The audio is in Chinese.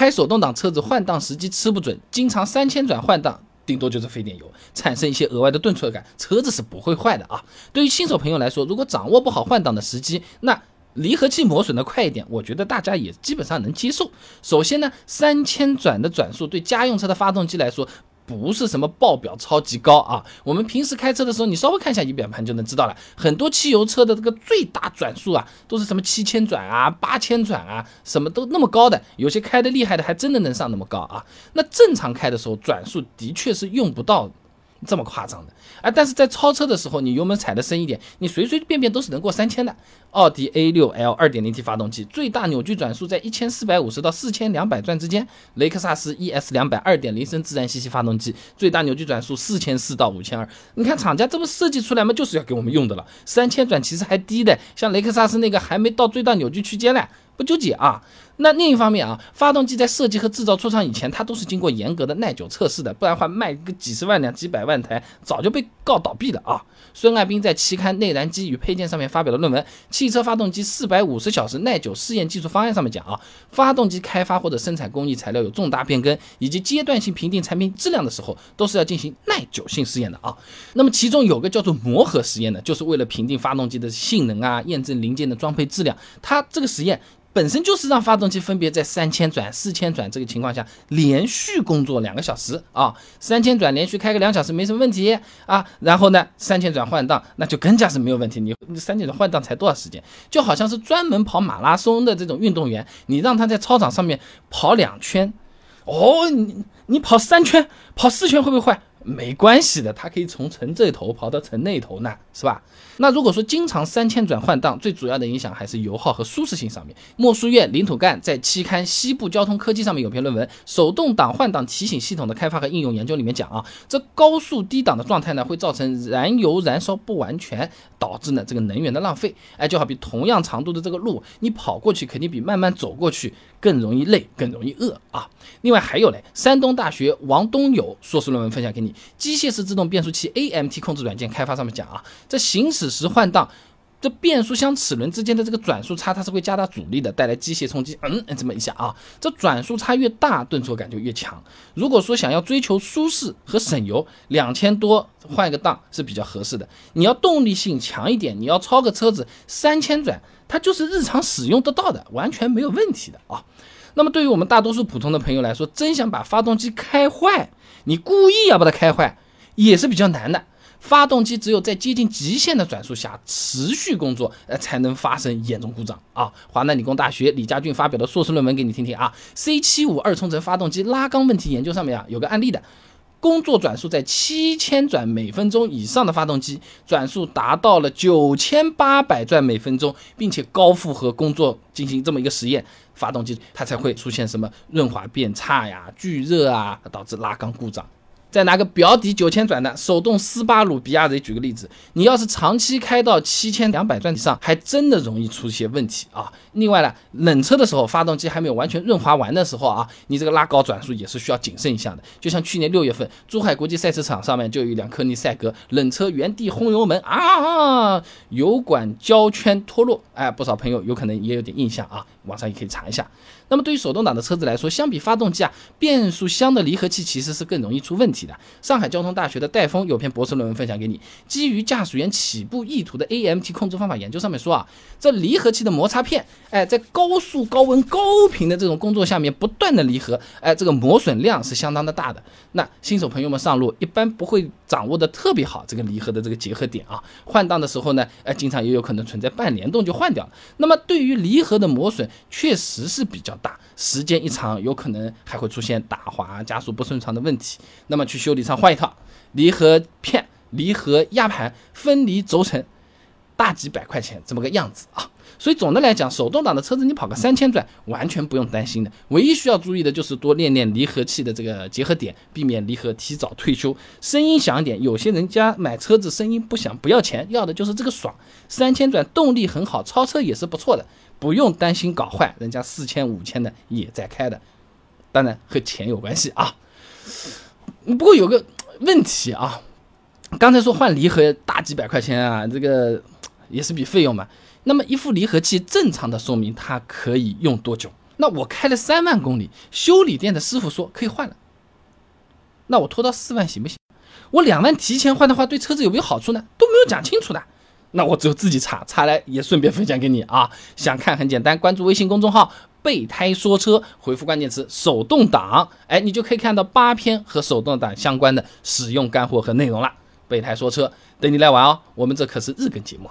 开手动挡车子换挡时机吃不准，经常三千转换挡，顶多就是费点油，产生一些额外的顿挫感，车子是不会坏的啊。对于新手朋友来说，如果掌握不好换挡的时机，那离合器磨损的快一点，我觉得大家也基本上能接受。首先呢，三千转的转速对家用车的发动机来说。不是什么报表超级高啊，我们平时开车的时候，你稍微看一下仪表盘就能知道了。很多汽油车的这个最大转速啊，都是什么七千转啊、八千转啊，什么都那么高的。有些开的厉害的，还真的能上那么高啊。那正常开的时候，转速的确是用不到。这么夸张的，哎，但是在超车的时候，你油门踩的深一点，你随随便便都是能过三千的。奥迪 A6L 2.0T 发动机最大扭矩转速在一千四百五十到四千两百转之间，雷克萨斯 ES 两百2.0升自然吸气发动机最大扭矩转速四千四到五千二。你看厂家这不设计出来嘛，就是要给我们用的了。三千转其实还低的，像雷克萨斯那个还没到最大扭矩区间呢。不纠结啊。那另一方面啊，发动机在设计和制造出厂以前，它都是经过严格的耐久测试的，不然的话卖个几十万辆、几百万台，早就被告倒闭了啊。孙爱斌在期刊《内燃机与配件》上面发表的论文《汽车发动机四百五十小时耐久试验技术方案》上面讲啊，发动机开发或者生产工艺材料有重大变更，以及阶段性评定产品质量的时候，都是要进行耐久性试验的啊。那么其中有个叫做磨合实验的，就是为了评定发动机的性能啊，验证零件的装配质量。它这个实验。本身就是让发动机分别在三千转、四千转这个情况下连续工作两个小时啊，三千转连续开个两小时没什么问题啊，然后呢，三千转换挡那就更加是没有问题。你三千转换挡才多少时间？就好像是专门跑马拉松的这种运动员，你让他在操场上面跑两圈，哦，你你跑三圈、跑四圈会不会坏？没关系的，它可以从城这头跑到城那头呢，是吧？那如果说经常三千转换挡，最主要的影响还是油耗和舒适性上面。莫书院领土干在期刊《西部交通科技》上面有篇论文《手动挡换挡提醒系统的开发和应用研究》里面讲啊，这高速低档的状态呢，会造成燃油燃烧不完全，导致呢这个能源的浪费。哎，就好比同样长度的这个路，你跑过去肯定比慢慢走过去更容易累，更容易饿啊。另外还有嘞，山东大学王东友硕士论文分享给你。机械式自动变速器 AMT 控制软件开发上面讲啊，在行驶时换挡，这变速箱齿轮之间的这个转速差，它是会加大阻力的，带来机械冲击。嗯，这么一下啊，这转速差越大，顿挫感就越强。如果说想要追求舒适和省油，两千多换一个档是比较合适的。你要动力性强一点，你要超个车子三千转，它就是日常使用得到的，完全没有问题的啊。那么对于我们大多数普通的朋友来说，真想把发动机开坏，你故意要把它开坏，也是比较难的。发动机只有在接近极限的转速下持续工作，呃，才能发生严重故障啊。华南理工大学李家俊发表的硕士论文给你听听啊。C 七五二冲程发动机拉缸问题研究上面啊，有个案例的。工作转速在七千转每分钟以上的发动机，转速达到了九千八百转每分钟，并且高负荷工作进行这么一个实验，发动机它才会出现什么润滑变差呀、聚热啊，导致拉缸故障。再拿个表底九千转的手动斯巴鲁比亚迪举个例子，你要是长期开到七千两百转以上，还真的容易出些问题啊。另外呢，冷车的时候，发动机还没有完全润滑完的时候啊，你这个拉高转速也是需要谨慎一下的。就像去年六月份，珠海国际赛车场上面就有一辆科尼赛格冷车原地轰油门啊，油管胶圈脱落，哎，不少朋友有可能也有点印象啊，网上也可以查一下。那么对于手动挡的车子来说，相比发动机啊，变速箱的离合器其实是更容易出问题的。上海交通大学的戴峰有篇博士论文分享给你，基于驾驶员起步意图的 AMT 控制方法研究上面说啊，这离合器的摩擦片，哎，在高速、高温、高频的这种工作下面不断的离合，哎，这个磨损量是相当的大的。那新手朋友们上路一般不会掌握的特别好这个离合的这个结合点啊，换挡的时候呢，哎，经常也有可能存在半联动就换掉了。那么对于离合的磨损，确实是比较。大时间一长，有可能还会出现打滑、加速不顺畅的问题。那么去修理厂换一套离合片、离合压盘、分离轴承，大几百块钱这么个样子啊。所以总的来讲，手动挡的车子你跑个三千转，完全不用担心的。唯一需要注意的就是多练练离合器的这个结合点，避免离合提早退休。声音响一点，有些人家买车子声音不响，不要钱，要的就是这个爽。三千转动力很好，超车也是不错的。不用担心搞坏，人家四千五千的也在开的，当然和钱有关系啊。不过有个问题啊，刚才说换离合大几百块钱啊，这个也是笔费用嘛。那么一副离合器正常的寿命它可以用多久？那我开了三万公里，修理店的师傅说可以换了，那我拖到四万行不行？我两万提前换的话，对车子有没有好处呢？都没有讲清楚的。那我只有自己查，查来也顺便分享给你啊。想看很简单，关注微信公众号“备胎说车”，回复关键词“手动挡”，哎，你就可以看到八篇和手动挡相关的使用干货和内容了。备胎说车，等你来玩哦。我们这可是日更节目。